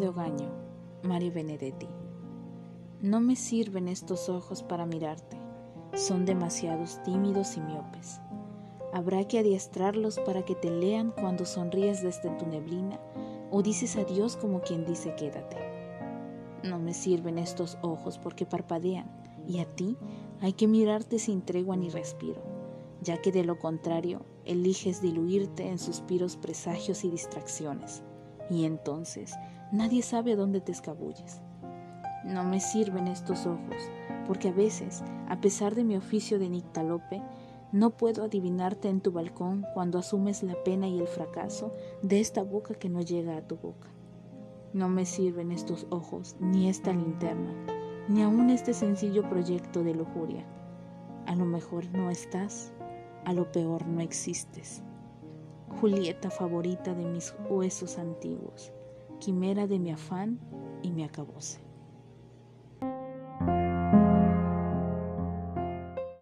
de Ogaño, Mario Benedetti. No me sirven estos ojos para mirarte, son demasiados tímidos y miopes. Habrá que adiestrarlos para que te lean cuando sonríes desde tu neblina o dices adiós como quien dice quédate. No me sirven estos ojos porque parpadean y a ti hay que mirarte sin tregua ni respiro, ya que de lo contrario eliges diluirte en suspiros, presagios y distracciones, y entonces nadie sabe dónde te escabulles. No me sirven estos ojos, porque a veces, a pesar de mi oficio de nictalope, no puedo adivinarte en tu balcón cuando asumes la pena y el fracaso de esta boca que no llega a tu boca. No me sirven estos ojos, ni esta linterna, ni aun este sencillo proyecto de lujuria. A lo mejor no estás, a lo peor no existes. Julieta favorita de mis huesos antiguos, quimera de mi afán y mi acabose.